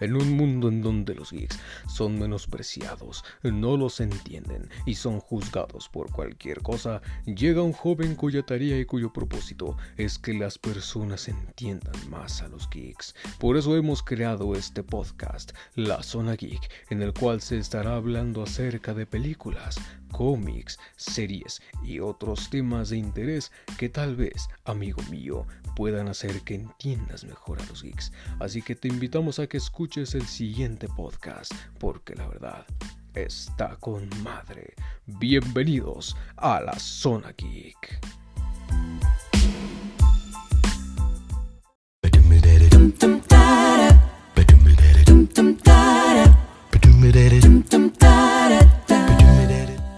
En un mundo en donde los geeks son menospreciados, no los entienden y son juzgados por cualquier cosa, llega un joven cuya tarea y cuyo propósito es que las personas entiendan más a los geeks. Por eso hemos creado este podcast, La Zona Geek, en el cual se estará hablando acerca de películas, cómics, series y otros temas de interés que tal vez, amigo mío, puedan hacer que entiendas mejor a los geeks. Así que te invitamos a que escuches el siguiente podcast, porque la verdad está con madre. Bienvenidos a la Zona Geek.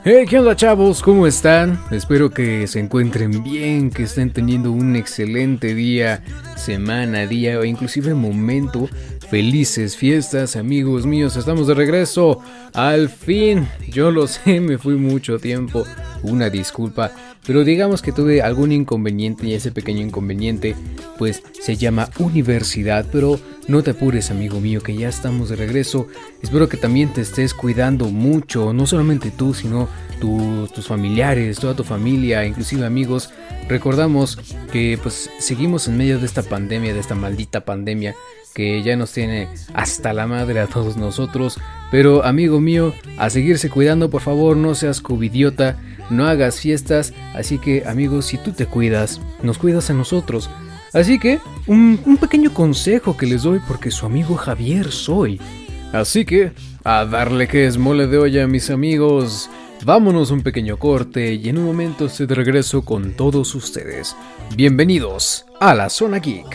Hey, ¿qué onda chavos? ¿Cómo están? Espero que se encuentren bien, que estén teniendo un excelente día, semana, día o inclusive momento. Felices fiestas, amigos míos, estamos de regreso. Al fin, yo lo sé, me fui mucho tiempo. Una disculpa, pero digamos que tuve algún inconveniente y ese pequeño inconveniente pues se llama universidad, pero no te apures amigo mío que ya estamos de regreso. Espero que también te estés cuidando mucho, no solamente tú, sino tus familiares, toda tu familia, inclusive amigos. Recordamos que pues seguimos en medio de esta pandemia, de esta maldita pandemia que ya nos tiene hasta la madre a todos nosotros. Pero amigo mío, a seguirse cuidando, por favor, no seas covidiota, no hagas fiestas. Así que amigos, si tú te cuidas, nos cuidas a nosotros. Así que, un, un pequeño consejo que les doy porque su amigo Javier soy. Así que, a darle que es mole de olla, mis amigos. Vámonos un pequeño corte y en un momento estoy de regreso con todos ustedes. Bienvenidos a la Zona Geek.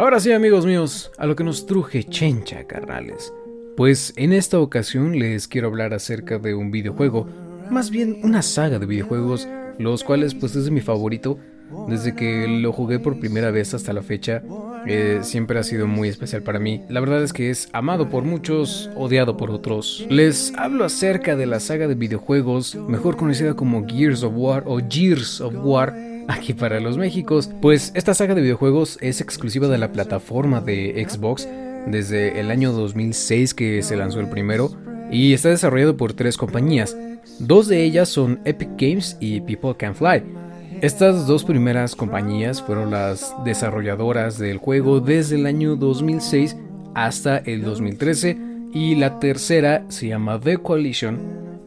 Ahora sí, amigos míos, a lo que nos truje chencha, carnales. Pues en esta ocasión les quiero hablar acerca de un videojuego, más bien una saga de videojuegos, los cuales pues es mi favorito. Desde que lo jugué por primera vez hasta la fecha, eh, siempre ha sido muy especial para mí. La verdad es que es amado por muchos, odiado por otros. Les hablo acerca de la saga de videojuegos, mejor conocida como Gears of War o Gears of War aquí para los Méxicos. Pues esta saga de videojuegos es exclusiva de la plataforma de Xbox desde el año 2006 que se lanzó el primero y está desarrollado por tres compañías. Dos de ellas son Epic Games y People Can Fly. Estas dos primeras compañías fueron las desarrolladoras del juego desde el año 2006 hasta el 2013 y la tercera se llama The Coalition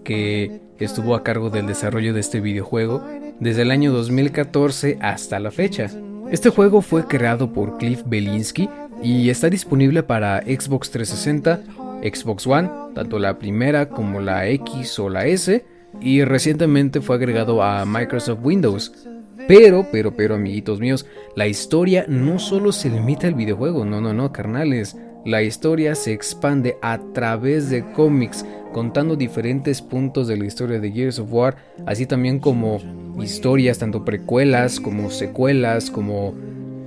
que estuvo a cargo del desarrollo de este videojuego desde el año 2014 hasta la fecha. Este juego fue creado por Cliff Belinsky y está disponible para Xbox 360, Xbox One, tanto la primera como la X o la S, y recientemente fue agregado a Microsoft Windows. Pero, pero, pero, amiguitos míos, la historia no solo se limita al videojuego, no, no, no, carnales. La historia se expande a través de cómics, contando diferentes puntos de la historia de Gears of War, así también como historias, tanto precuelas como secuelas, como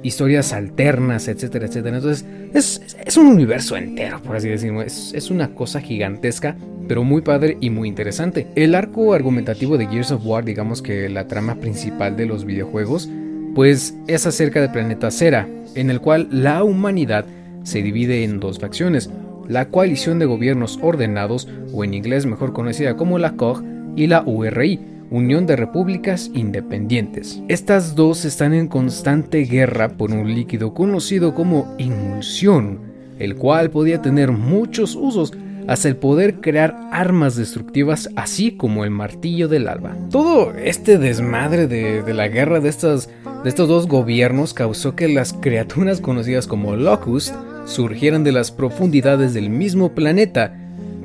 historias alternas, etcétera, etcétera. Entonces, es, un universo entero, por así decirlo. Es, es, una cosa gigantesca, pero muy padre y muy interesante. El arco argumentativo de Gears of War, digamos que la trama principal de los videojuegos, pues es acerca del planeta Cera, en el cual la humanidad se divide en dos facciones, la coalición de gobiernos ordenados, o en inglés mejor conocida como la COG, y la URI, Unión de Repúblicas Independientes. Estas dos están en constante guerra por un líquido conocido como inmulsión, el cual podía tener muchos usos, hasta el poder crear armas destructivas así como el martillo del alba. Todo este desmadre de, la guerra de estos dos gobiernos causó que las criaturas conocidas como Locust surgieran de las profundidades del mismo planeta.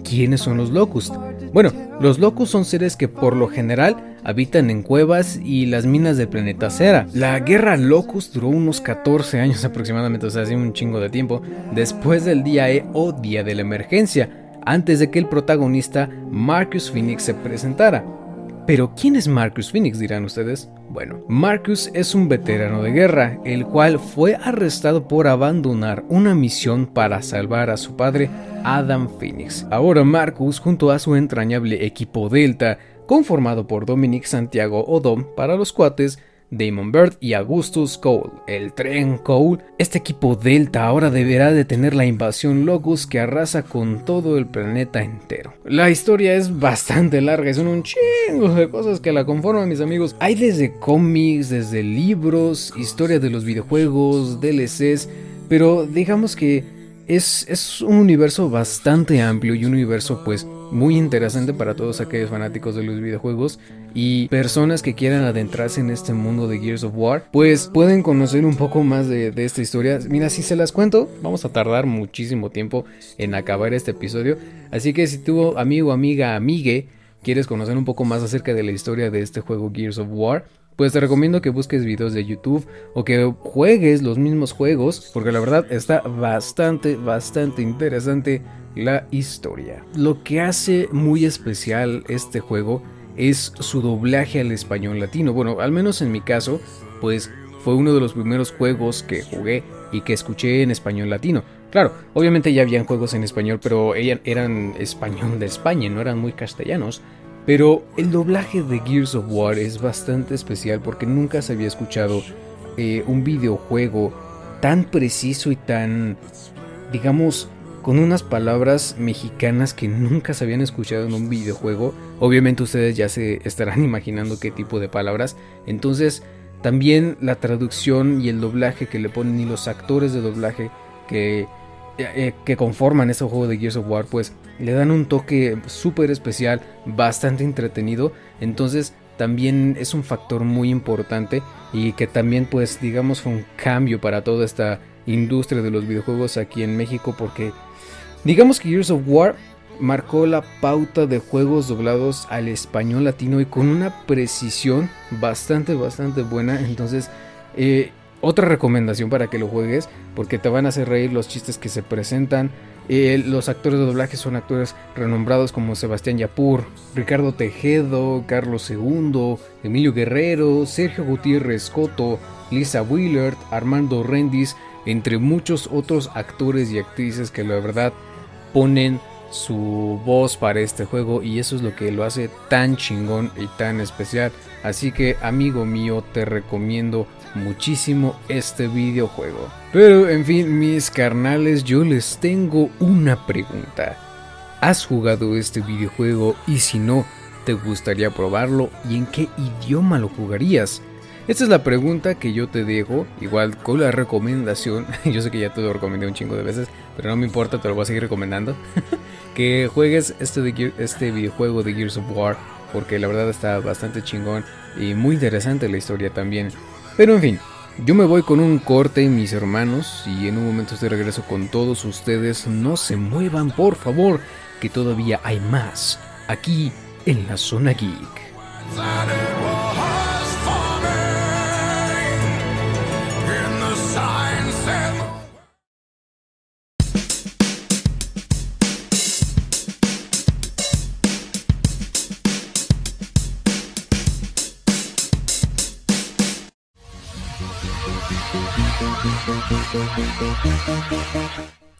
¿Quiénes son los Locust? Bueno, los Locust son seres que por lo general habitan en cuevas y las minas del planeta Cera. La guerra Locust duró unos 14 años aproximadamente, o sea, hace un chingo de tiempo, después del día E o día de la emergencia, antes de que el protagonista Marcus Phoenix se presentara. Pero ¿quién es Marcus Phoenix dirán ustedes? Bueno, Marcus es un veterano de guerra, el cual fue arrestado por abandonar una misión para salvar a su padre, Adam Phoenix. Ahora Marcus, junto a su entrañable equipo Delta, conformado por Dominic Santiago Odom para los cuates, Damon Bird y Augustus Cole, el tren Cole. Este equipo Delta ahora deberá detener la invasión Locus que arrasa con todo el planeta entero. La historia es bastante larga, son un chingo de cosas que la conforman, mis amigos. Hay desde cómics, desde libros, historia de los videojuegos, DLCs, pero digamos que es, es un universo bastante amplio y un universo pues muy interesante para todos aquellos fanáticos de los videojuegos y personas que quieran adentrarse en este mundo de Gears of War, pues pueden conocer un poco más de, esta historia. Mira, si se las cuento, vamos a tardar muchísimo tiempo en acabar este episodio. Así que si tú, amigo, amiga, amigue, quieres conocer un poco más acerca de la historia de este juego Gears of War, pues te recomiendo que busques videos de YouTube o que juegues los mismos juegos, porque la verdad está bastante, bastante interesante la historia. Lo que hace muy especial este juego es su doblaje al español latino. Bueno, al menos en mi caso, pues fue uno de los primeros juegos que jugué y que escuché en español latino. Claro, obviamente ya habían juegos en español, pero eran español de España, no eran muy castellanos. Pero el doblaje de Gears of War es bastante especial porque nunca se había escuchado eh, un videojuego tan preciso y tan, digamos, con unas palabras mexicanas que nunca se habían escuchado en un videojuego. Obviamente ustedes ya se estarán imaginando qué tipo de palabras. Entonces, también la traducción y el doblaje que le ponen y los actores de doblaje que, eh, que conforman ese juego de Gears of War, pues le dan un toque súper especial, bastante entretenido. Entonces, también es un factor muy importante y que también pues digamos fue un cambio para toda esta industria de los videojuegos aquí en México porque Digamos que Gears of War marcó la pauta de juegos doblados al español latino y con una precisión bastante, bastante buena. Entonces, eh, otra recomendación para que lo juegues, porque te van a hacer reír los chistes que se presentan. Eh, los actores de doblaje son actores renombrados como Sebastián Yapur, Ricardo Tejedo, Carlos II, Emilio Guerrero, Sergio Gutiérrez Coto, Lisa Willard, Armando Rendis, entre muchos otros actores y actrices que la verdad ponen su voz para este juego y eso es lo que lo hace tan chingón y tan especial. Así que amigo mío te recomiendo muchísimo este videojuego. Pero en fin mis carnales yo les tengo una pregunta. ¿Has jugado este videojuego y si no, te gustaría probarlo y en qué idioma lo jugarías? Esta es la pregunta que yo te dejo, igual con la recomendación, yo sé que ya te lo recomendé un chingo de veces, pero no me importa, te lo voy a seguir recomendando, que juegues este, este videojuego de Gears of War, porque la verdad está bastante chingón y muy interesante la historia también. Pero en fin, yo me voy con un corte, mis hermanos, y en un momento estoy regreso con todos ustedes. No se muevan, por favor, que todavía hay más aquí en la zona geek.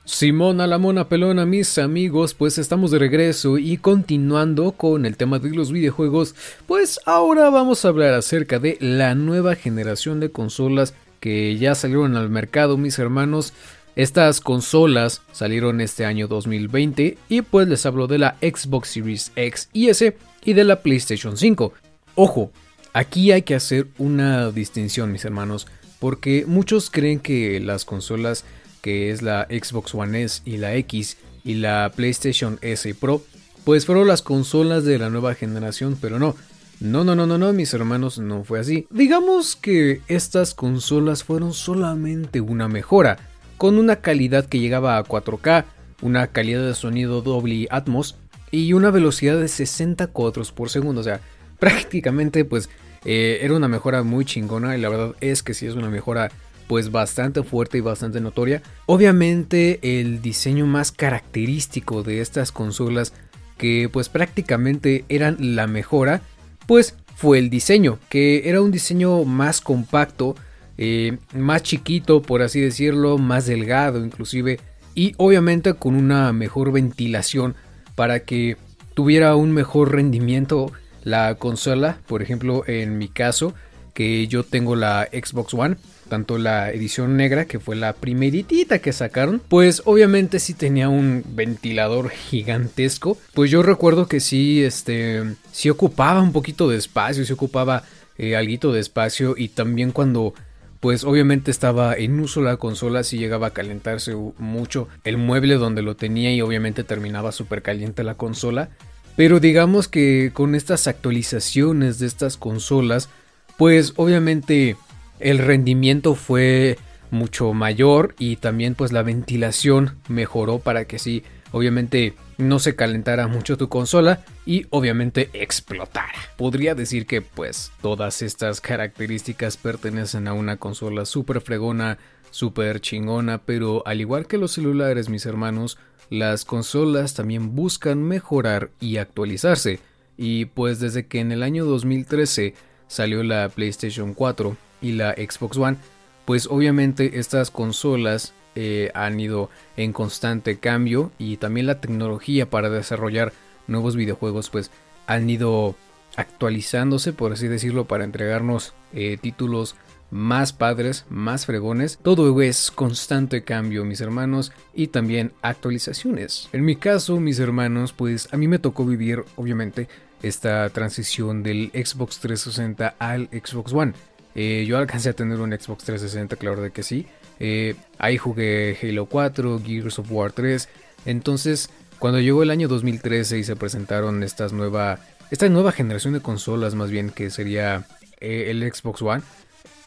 Simona la mona pelona, mis amigos, pues estamos de regreso y continuando con el tema de los videojuegos, pues ahora vamos a hablar acerca de la nueva generación de consolas que ya salieron al mercado, mis hermanos. Estas consolas salieron este año 2020 y pues les hablo de la Xbox Series X y S y de la PlayStation 5. Ojo, aquí hay que hacer una distinción, mis hermanos, porque muchos creen que las consolas que es la Xbox One S y la X y la PlayStation S Pro, pues fueron las consolas de la nueva generación, pero no. No, no, no, no, no, mis hermanos, no fue así. Digamos que estas consolas fueron solamente una mejora, con una calidad que llegaba a 4K, una calidad de sonido doble Atmos y una velocidad de 60 cuadros por segundo. O sea, prácticamente pues eh, era una mejora muy chingona y la verdad es que sí es una mejora pues bastante fuerte y bastante notoria. Obviamente el diseño más característico de estas consolas que pues prácticamente eran la mejora pues fue el diseño, que era un diseño más compacto, eh, más chiquito, por así decirlo, más delgado inclusive, y obviamente con una mejor ventilación para que tuviera un mejor rendimiento la consola, por ejemplo en mi caso, que yo tengo la Xbox One, tanto la edición negra, que fue la primeritita que sacaron, pues obviamente sí tenía un ventilador gigantesco. Pues yo recuerdo que sí, este, sí ocupaba un poquito de espacio, sí ocupaba eh, de espacio y también cuando pues obviamente estaba en uso la consola, sí llegaba a calentarse mucho el mueble donde lo tenía y obviamente terminaba súper caliente la consola. Pero digamos que con estas actualizaciones de estas consolas, pues obviamente el rendimiento fue mucho mayor y también pues la ventilación mejoró para que sí, obviamente no se calentara mucho tu consola y obviamente explotara. Podría decir que pues todas estas características pertenecen a una consola súper fregona, súper chingona, pero al igual que los celulares mis hermanos, las consolas también buscan mejorar y actualizarse. Y pues desde que en el año 2013 salió la PlayStation 4 y la Xbox One, pues obviamente estas consolas eh, han ido en constante cambio y también la tecnología para desarrollar nuevos videojuegos pues han ido actualizándose por así decirlo para entregarnos eh, títulos más padres, más fregones. Todo es constante cambio, mis hermanos, y también actualizaciones. En mi caso, mis hermanos, pues a mí me tocó vivir, obviamente, esta transición del Xbox 360 al Xbox One. Eh, yo alcancé a tener un Xbox 360, claro de que sí. Eh, ahí jugué Halo 4, Gears of War 3. Entonces, cuando llegó el año 2013 y se presentaron estas nueva, esta nueva generación de consolas, más bien que sería eh, el Xbox One,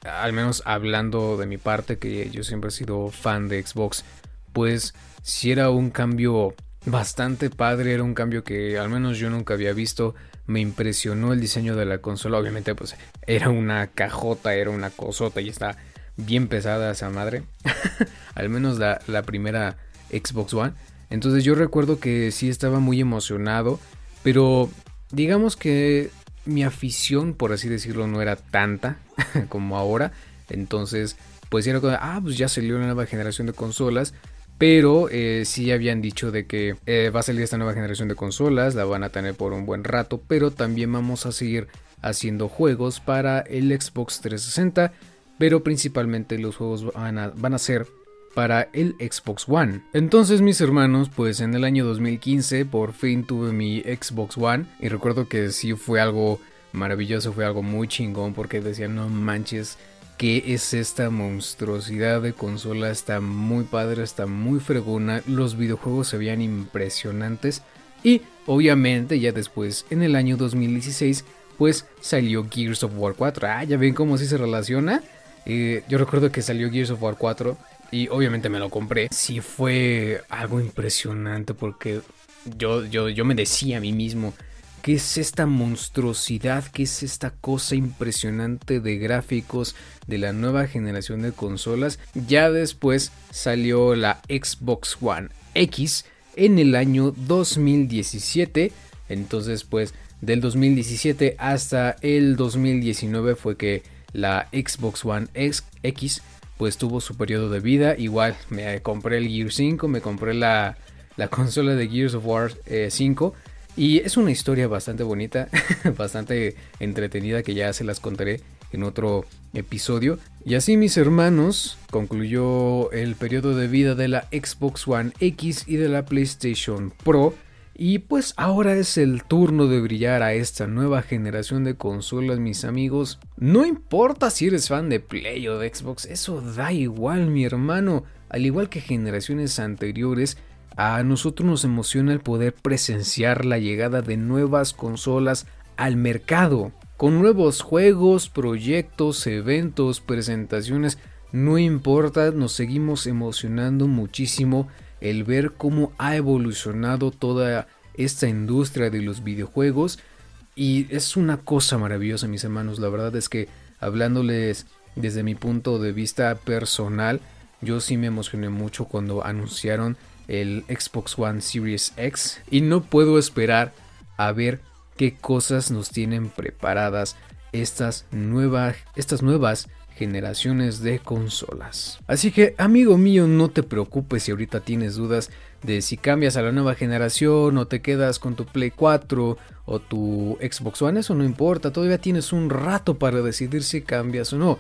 al menos hablando de mi parte, que yo siempre he sido fan de Xbox, pues si era un cambio bastante padre, era un cambio que al menos yo nunca había visto me impresionó el diseño de la consola. Obviamente, pues era una cajota, era una cosota y está bien pesada esa madre. Al menos la, la, primera Xbox One. Entonces yo recuerdo que sí estaba muy emocionado. Pero digamos que mi afición, por así decirlo, no era tanta como ahora. Entonces, pues era como, ah, pues ya salió una nueva generación de consolas. Pero eh, sí habían dicho de que eh, va a salir esta nueva generación de consolas, la van a tener por un buen rato, pero también vamos a seguir haciendo juegos para el Xbox 360, pero principalmente los juegos van a ser para el Xbox One. Entonces mis hermanos, pues en el año 2015 por fin tuve mi Xbox One y recuerdo que sí fue algo maravilloso, fue algo muy chingón porque decían no manches ¿Qué es esta monstruosidad de consola? Está muy padre, está muy fregona. Los videojuegos se veían impresionantes. Y obviamente ya después, en el año 2016, pues salió Gears of War 4. Ah, ya ven cómo sí se relaciona. Eh, yo recuerdo que salió Gears of War 4 y obviamente me lo compré. Sí fue algo impresionante porque yo, yo, yo me decía a mí mismo, ¿Qué es esta monstruosidad? ¿Qué es esta cosa impresionante de gráficos de la nueva generación de consolas? Ya después salió la Xbox One X en el año 2017. Entonces pues del 2017 hasta el 2019 fue que la Xbox One X pues tuvo su periodo de vida. Igual me compré el Gear 5, me compré la, la consola de Gears of War 5 eh, y es una historia bastante bonita, bastante entretenida que ya se las contaré en otro episodio. Y así mis hermanos, concluyó el periodo de vida de la Xbox One X y de la PlayStation Pro. Y pues ahora es el turno de brillar a esta nueva generación de consolas, mis amigos. No importa si eres fan de Play o de Xbox, eso da igual, mi hermano. Al igual que generaciones anteriores, a nosotros nos emociona el poder presenciar la llegada de nuevas consolas al mercado, con nuevos juegos, proyectos, eventos, presentaciones, no importa, nos seguimos emocionando muchísimo el ver cómo ha evolucionado toda esta industria de los videojuegos. Y es una cosa maravillosa mis hermanos, la verdad es que hablándoles desde mi punto de vista personal, yo sí me emocioné mucho cuando anunciaron el Xbox One Series X. Y no puedo esperar a ver qué cosas nos tienen preparadas estas, nuevas estas nuevas generaciones de consolas. Así que amigo mío, no te preocupes si ahorita tienes dudas de si cambias a la nueva generación o te quedas con tu Play 4 o tu Xbox One, eso no importa, todavía tienes un rato para decidir si cambias o no.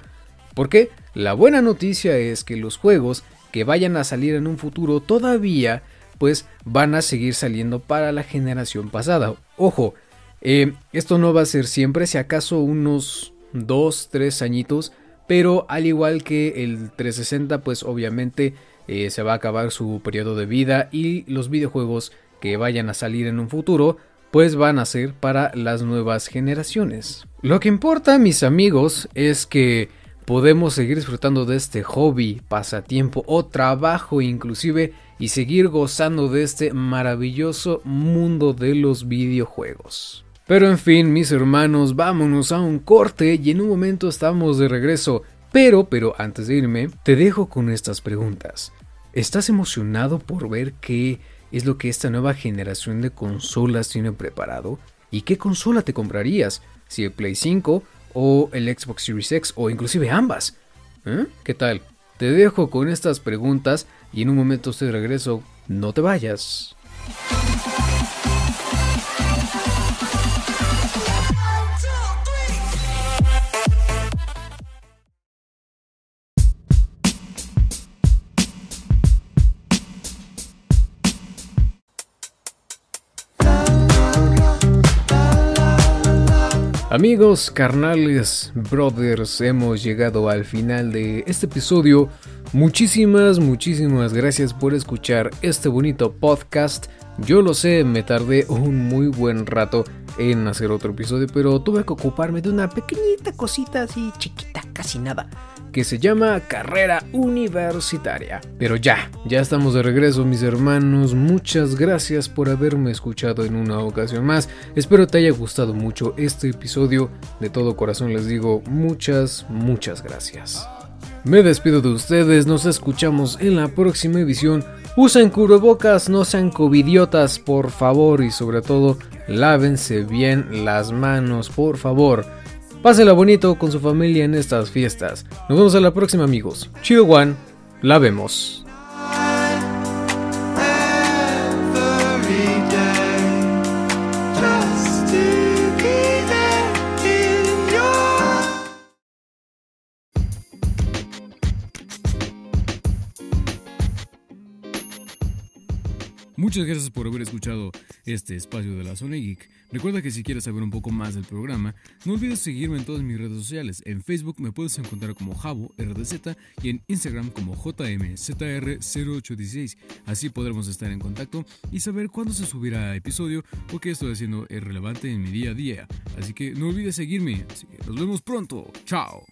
Porque la buena noticia es que los juegos que vayan a salir en un futuro todavía pues van a seguir saliendo para la generación pasada. Ojo, eh, esto no va a ser siempre, si acaso unos 2, 3 añitos pero al igual que el 360 pues obviamente eh, se va a acabar su periodo de vida y los videojuegos que vayan a salir en un futuro pues van a ser para las nuevas generaciones. Lo que importa mis amigos es que podemos seguir disfrutando de este hobby, pasatiempo o trabajo inclusive y seguir gozando de este maravilloso mundo de los videojuegos. Pero en fin, mis hermanos, vámonos a un corte y en un momento estamos de regreso. Pero, pero antes de irme, te dejo con estas preguntas. ¿Estás emocionado por ver qué es lo que esta nueva generación de consolas tiene preparado? ¿Y qué consola te comprarías? ¿Si el Play 5 o el Xbox Series X o inclusive ambas? ¿Eh? ¿Qué tal? Te dejo con estas preguntas y en un momento estoy de regreso. No te vayas. Amigos, carnales, brothers, hemos llegado al final de este episodio. Muchísimas, muchísimas gracias por escuchar este bonito podcast. Yo lo sé, me tardé un muy buen rato en hacer otro episodio, pero tuve que ocuparme de una pequeñita cosita así chiquita, casi nada que se llama Carrera Universitaria. Pero ya, ya estamos de regreso mis hermanos, muchas gracias por haberme escuchado en una ocasión más, espero te haya gustado mucho este episodio, de todo corazón les digo muchas, muchas gracias. Me despido de ustedes, nos escuchamos en la próxima edición. Usen cubrebocas, no sean covidiotas, por favor, y sobre todo, lávense bien las manos, por favor. Pásela bonito con su familia en estas fiestas. Nos vemos a la próxima amigos. Chido One, la vemos. Muchas gracias por haber escuchado este espacio de la Zona Geek. Recuerda que si quieres saber un poco más del programa, no olvides seguirme en todas mis redes sociales. En Facebook me puedes encontrar como Javo RDZ y en Instagram como JMZR0816. Así podremos estar en contacto y saber cuándo se subirá episodio o qué estoy haciendo es relevante en mi día a día. Así que no olvides seguirme. Nos vemos pronto. Chao.